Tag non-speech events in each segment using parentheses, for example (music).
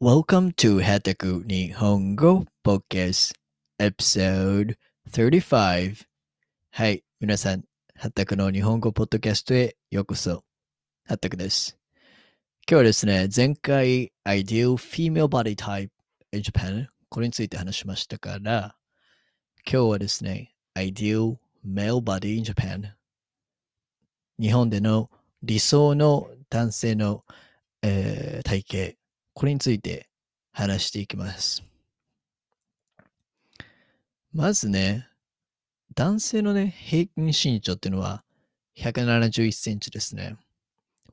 Welcome to ハタク日本語 Podcast Episode 35はい、皆さん、ハタクの日本語ポッドキャストへようこそ。ハタクです。今日はですね、前回 Ideal Female Body Type in Japan これについて話しましたから、今日はですね、Ideal Male Body in Japan 日本での理想の男性の、えー体型これについて話していきます。まずね、男性のね、平均身長っていうのは171センチですね。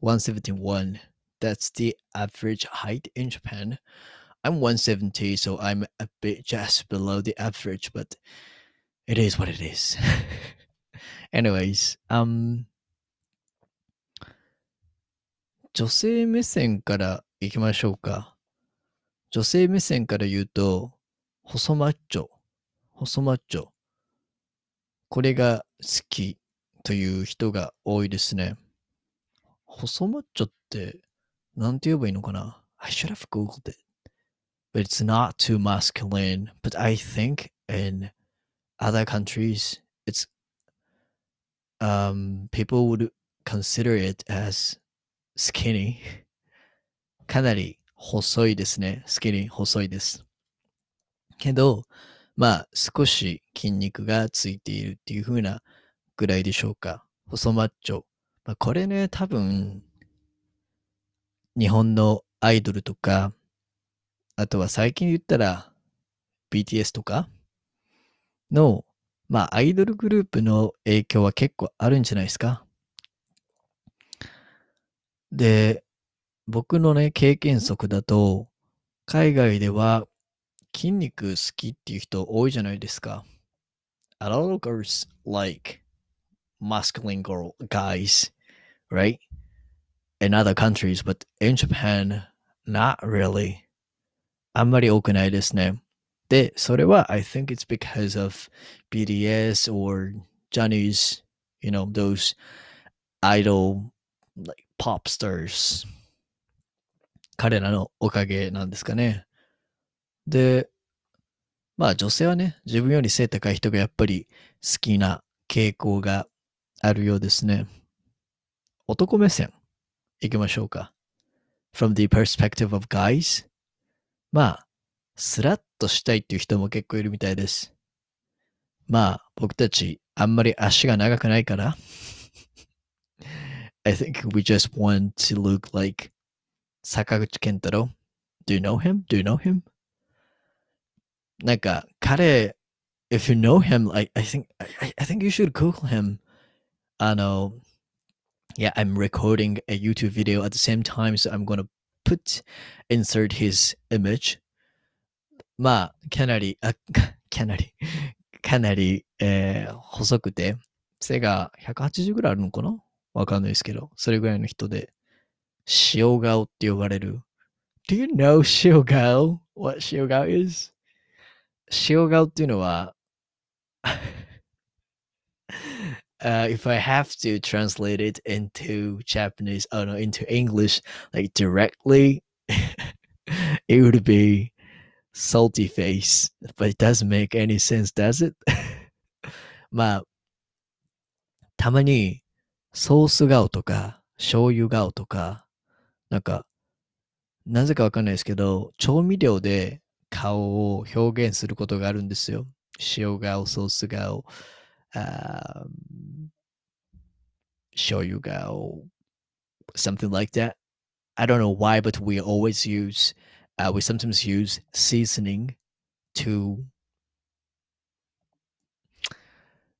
171. That's the average height in Japan. I'm 170, so I'm a bit just below the average, but it is what it is. Anyways, um, 女性目線から行きましょうか。女性目線から言うと、細マッチョ、細マッチョ。これが好きという人が多いですね。細マッチョって、なんて言えばいいのかな ?I should have googled it. But it's not too masculine. But I think in other countries, it's, um, people would consider it as skinny. かなり細いですね。スキニー細いです。けど、まあ少し筋肉がついているっていう風なぐらいでしょうか。細マッチョ。まあ、これね、多分、日本のアイドルとか、あとは最近言ったら BTS とかの、まあアイドルグループの影響は結構あるんじゃないですか。で、僕のね、経験則だと、海外では筋肉好きっていう人多いじゃないですか。A lot of girls like masculine girl guys, right? In other countries, but in Japan, not really. あんまり多くないですね。で、それは think it's because of BTS or Johnny's, you know, those idol like pop stars 彼らのおかげなんですかね。で、まあ女性はね、自分より背高い人がやっぱり好きな傾向があるようですね。男目線、行きましょうか。From the perspective of guys, まあ、スラッとしたいっていう人も結構いるみたいです。まあ、僕たちあんまり足が長くないから。I think we just want to look like 坂口健太郎 Do you know him? Do you know him? なんか彼 if you know him I, I think I, I think you should Google him あの yeah I'm recording a YouTube video at the same time so I'm gonna put insert his image まあかなりあかなりかなり、えー細くて背が180ぐらいあるのかなわかんないですけどそれぐらいの人で (laughs) 塩顔って呼ばれる。Do you know 塩顔 ?What 塩顔 is? 塩顔っていうのは、(laughs) uh, if I have to translate it into Japanese, oh no, into English, like directly, (laughs) it would be salty face. But it doesn't make any sense, does it? (laughs) まあ、たまにソース顔とか醤油顔とか、 なんか、なぜかわかんないですけど、調味料で顔を表現することがあるんですよ。塩顔、ソース顔、あー醤油顔、something like that. I don't know why, but we always use, uh, we sometimes use seasoning to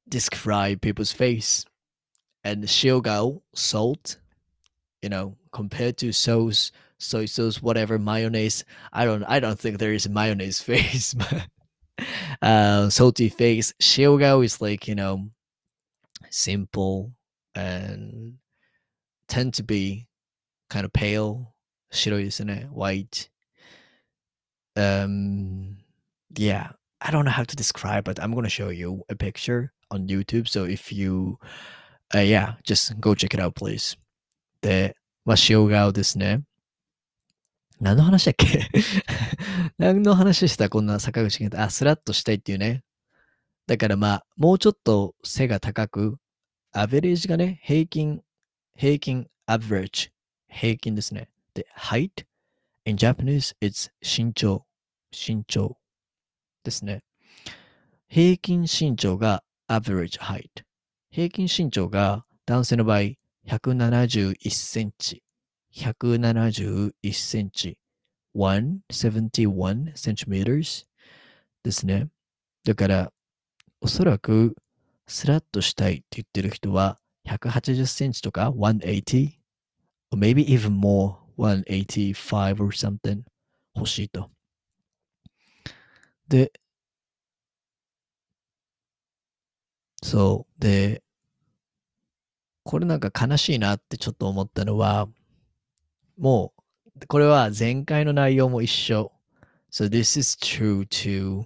describe people's face. And 塩顔, salt, you know, compared to sauce, soy sauce, whatever mayonnaise. I don't, I don't think there is a mayonnaise (laughs) face. uh, salty face. Shiogao is like you know, simple and tend to be kind of pale. Shiro isn't it white? Um, yeah. I don't know how to describe, but I'm gonna show you a picture on YouTube. So if you, uh, yeah, just go check it out, please. で、まあ、塩顔ですね。何の話だっけ？(laughs) 何の話したこんな坂口健太？あ、スラッとしたいっていうね。だからまあ、もうちょっと背が高く、アベレージがね、平均、平均、average、平均ですね。で、height? In Japanese, it's 身長、身長ですね。平均身長が average height。平均身長が男性の場合171センチ。171センチ。171 centimeters ですね。だから、おそらく、スラッとしたいって言ってる人は、180センチとか180 or maybe even more 185 or something 欲しいと。で、そう。で、これなんか悲しいなってちょっと思ったのは、もう、これは前回の内容も一緒。So this is true to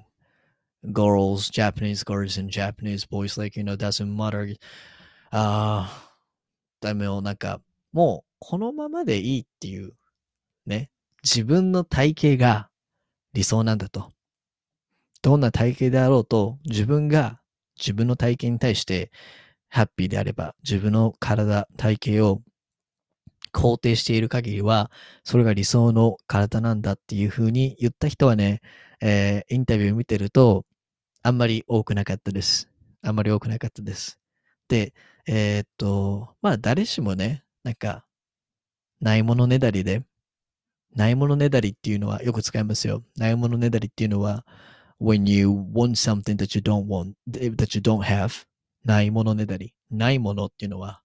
girls, Japanese girls and Japanese boys, like, you know, doesn't matter. ああ、ダメよ、なんか、もうこのままでいいっていう、ね、自分の体型が理想なんだと。どんな体型であろうと、自分が自分の体型に対してハッピーであれば、自分の体、体型を肯定している限りは、それが理想の体なんだっていうふうに言った人はね、えー、インタビュー見てると、あんまり多くなかったです。あんまり多くなかったです。で、えー、っと、まあ誰しもね、なんか、ないものねだりで、ないものねだりっていうのはよく使いますよ。ないものねだりっていうのは、when you want something that you don't want, that you don't have, ないものねだり。ないものっていうのは、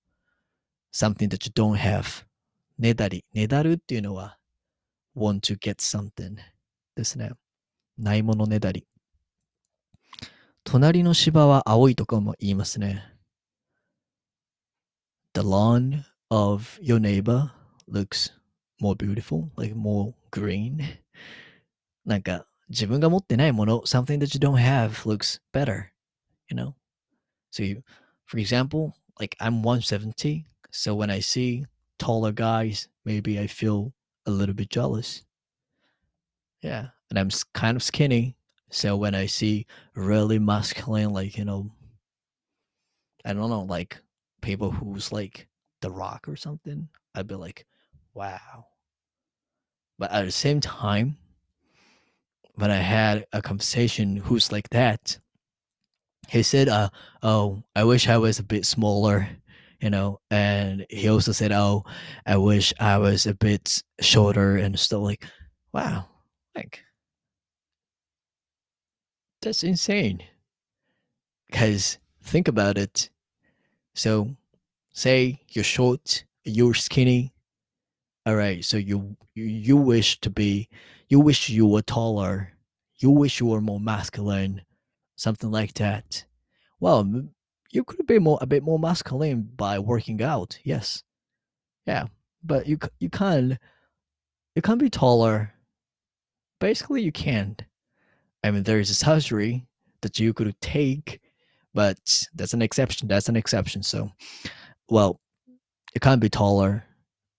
something that you don't have. ねだり。ねだるっていうのは、want to get something ですね。ないものねだり。隣の芝は青いとかも言いますね。The lawn of your neighbor looks more beautiful, like more green. なんか、自分が持ってないもの、something that you don't have looks better, you know? So you, for example, like I'm 170, so when I see taller guys, maybe I feel a little bit jealous. Yeah, and I'm kind of skinny, so when I see really masculine, like you know, I don't know, like people who's like The Rock or something, I'd be like, wow. But at the same time, when I had a conversation who's like that, he said, uh, "Oh, I wish I was a bit smaller." You know, and he also said, "Oh, I wish I was a bit shorter and stuff." Like, wow, like that's insane. Because think about it. So, say you're short, you're skinny. All right, so you you wish to be, you wish you were taller, you wish you were more masculine, something like that. Well, you could be more a bit more masculine by working out. Yes, yeah, but you you can you can be taller. Basically, you can't. I mean, there is a surgery that you could take, but that's an exception. That's an exception. So, well, you can't be taller,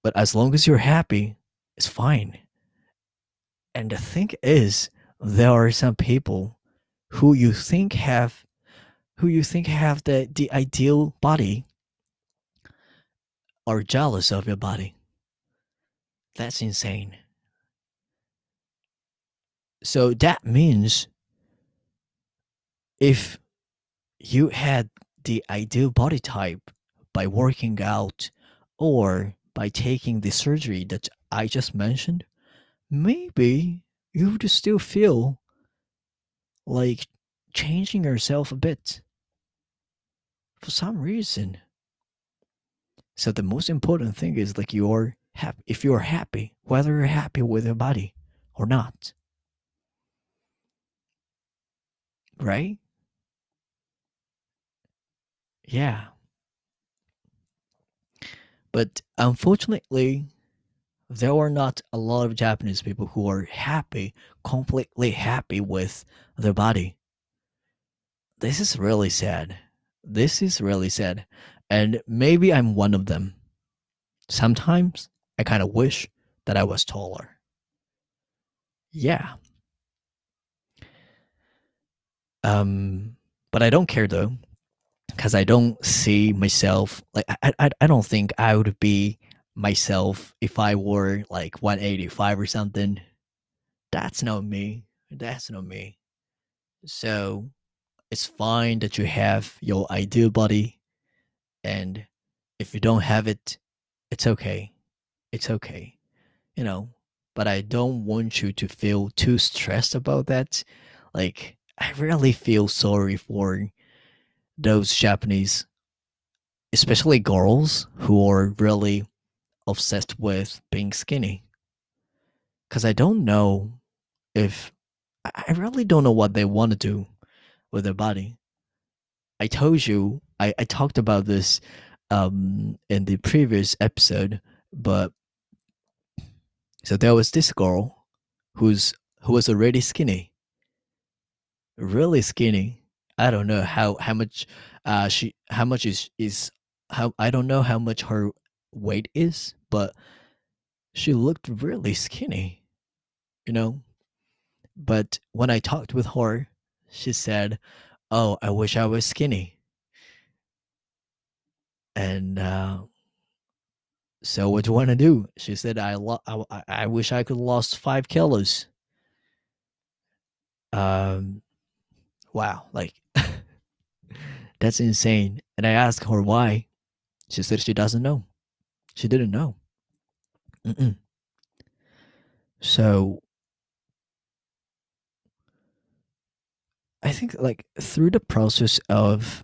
but as long as you're happy, it's fine. And the thing is, there are some people who you think have who you think have the, the ideal body are jealous of your body. That's insane. So that means if you had the ideal body type by working out or by taking the surgery that I just mentioned, maybe you would still feel like changing yourself a bit for some reason. So the most important thing is like you're happy if you're happy, whether you're happy with your body or not. Right? Yeah. But unfortunately, there are not a lot of Japanese people who are happy, completely happy with their body. This is really sad. This is really sad. And maybe I'm one of them. Sometimes I kind of wish that I was taller. yeah. Um, but I don't care though, because I don't see myself like I, I I don't think I would be myself if I were like 185 or something. That's not me. That's not me. So it's fine that you have your ideal body, and if you don't have it, it's okay. It's okay. You know, but I don't want you to feel too stressed about that. Like, I really feel sorry for those Japanese, especially girls who are really obsessed with being skinny. Because I don't know if, I really don't know what they want to do with their body. I told you, I, I talked about this um, in the previous episode, but so there was this girl who's who was already skinny, really skinny. I don't know how how much uh she how much is is how I don't know how much her weight is, but she looked really skinny, you know. But when I talked with her, she said, "Oh, I wish I was skinny." And uh, so what do you want to do? She said, I, lo- I, I wish I could lost five kilos. Um, wow, like (laughs) that's insane. And I asked her why. She said she doesn't know. She didn't know. Mm-mm. So I think like through the process of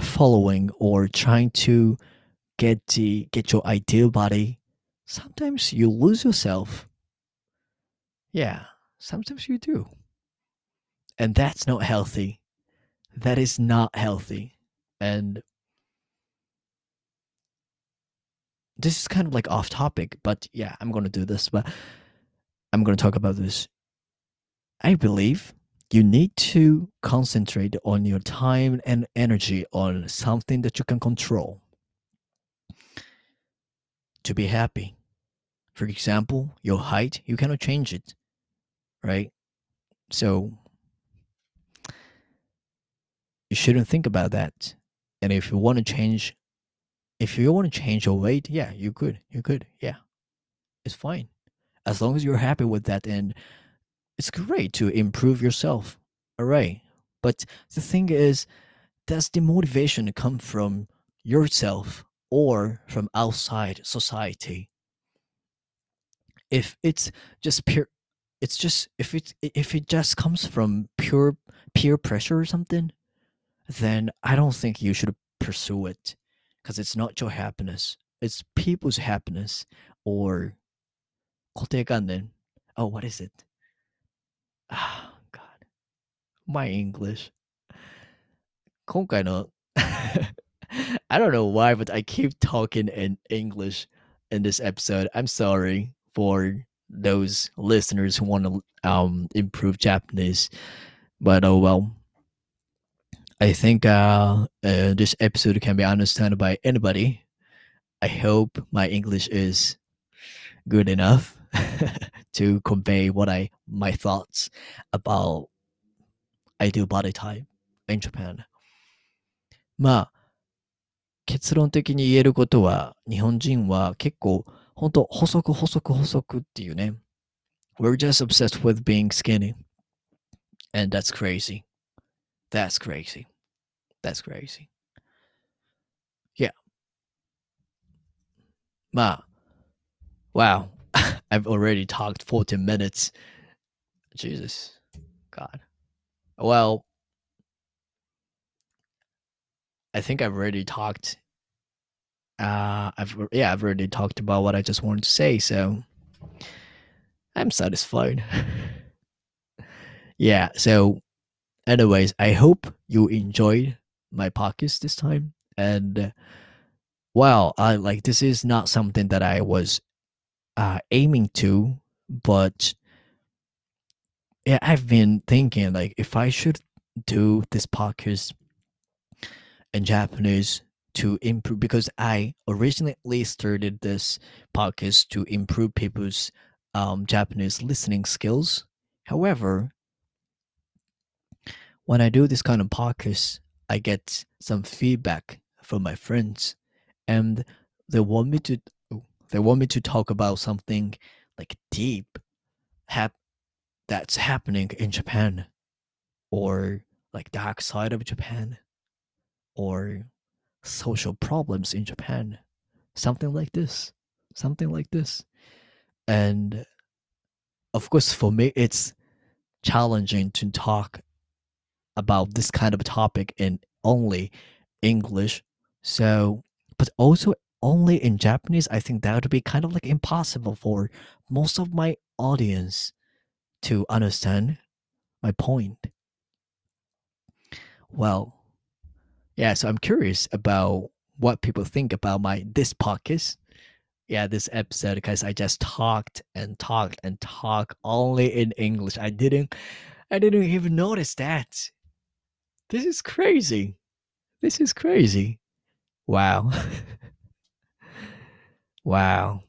following or trying to get the get your ideal body, sometimes you lose yourself. Yeah, sometimes you do. And that's not healthy. That is not healthy. And this is kind of like off topic, but yeah, I'm going to do this, but I'm going to talk about this. I believe you need to concentrate on your time and energy on something that you can control to be happy. For example, your height, you cannot change it, right? So you shouldn't think about that. And if you want to change, if you want to change your weight, yeah, you could, you could, yeah, it's fine, as long as you're happy with that, and it's great to improve yourself. All right, but the thing is, does the motivation come from yourself or from outside society? If it's just pure, it's just if it if it just comes from pure peer pressure or something, then I don't think you should pursue it because it's not your happiness. It's people's happiness or 固定観念. Oh, what is it? Ah, God. My English. 今回の (laughs) I don't know why, but I keep talking in English in this episode. I'm sorry for those listeners who want to um, improve Japanese, but oh well. I think uh, uh, this episode can be understood by anybody. I hope my English is good enough (laughs) to convey what I my thoughts about ideal body type in Japan. まあ結論的に言えることは日本人は結構本当細く細く細くっていうね。We're just obsessed with being skinny. And that's crazy. That's crazy. That's crazy. Yeah. まあ Wow. (laughs) I've already talked 14 minutes. Jesus. God. Well, I think I've already talked. Uh, I've yeah, I've already talked about what I just wanted to say, so I'm satisfied. (laughs) yeah. So, anyways, I hope you enjoyed my podcast this time, and uh, well, I like this is not something that I was uh, aiming to, but yeah, I've been thinking like if I should do this podcast in Japanese to improve because I originally started this podcast to improve people's um, Japanese listening skills. However, when I do this kind of podcast, I get some feedback from my friends, and they want me to oh, they want me to talk about something like deep hap- that's happening in Japan or like dark side of Japan or social problems in Japan something like this something like this. And of course for me it's challenging to talk about this kind of topic in only English so but also only in Japanese, I think that would be kind of like impossible for most of my audience to understand my point. Well, yeah, so I'm curious about what people think about my this podcast. Yeah, this episode because I just talked and talked and talked only in English. I didn't I didn't even notice that. This is crazy. This is crazy. Wow. (laughs) Wow.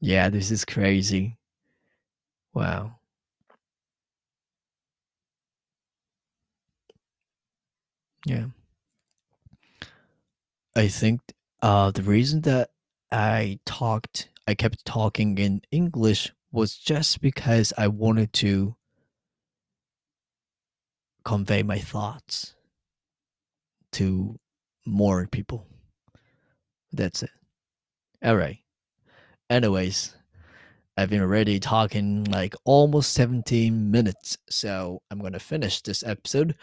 Yeah, this is crazy. Wow. Yeah. I think uh the reason that I talked I kept talking in English was just because I wanted to convey my thoughts to more people. That's it. All right. Anyways, I've been already talking like almost 17 minutes, so I'm going to finish this episode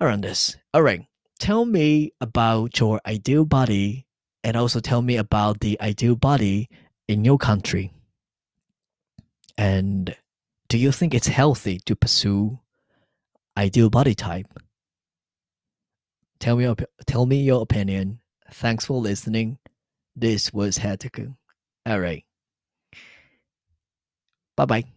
around this. All right. Tell me about your ideal body and also tell me about the ideal body in your country. And do you think it's healthy to pursue ideal body type? Tell me tell me your opinion. Thanks for listening. This was Hataku. All right. Bye bye.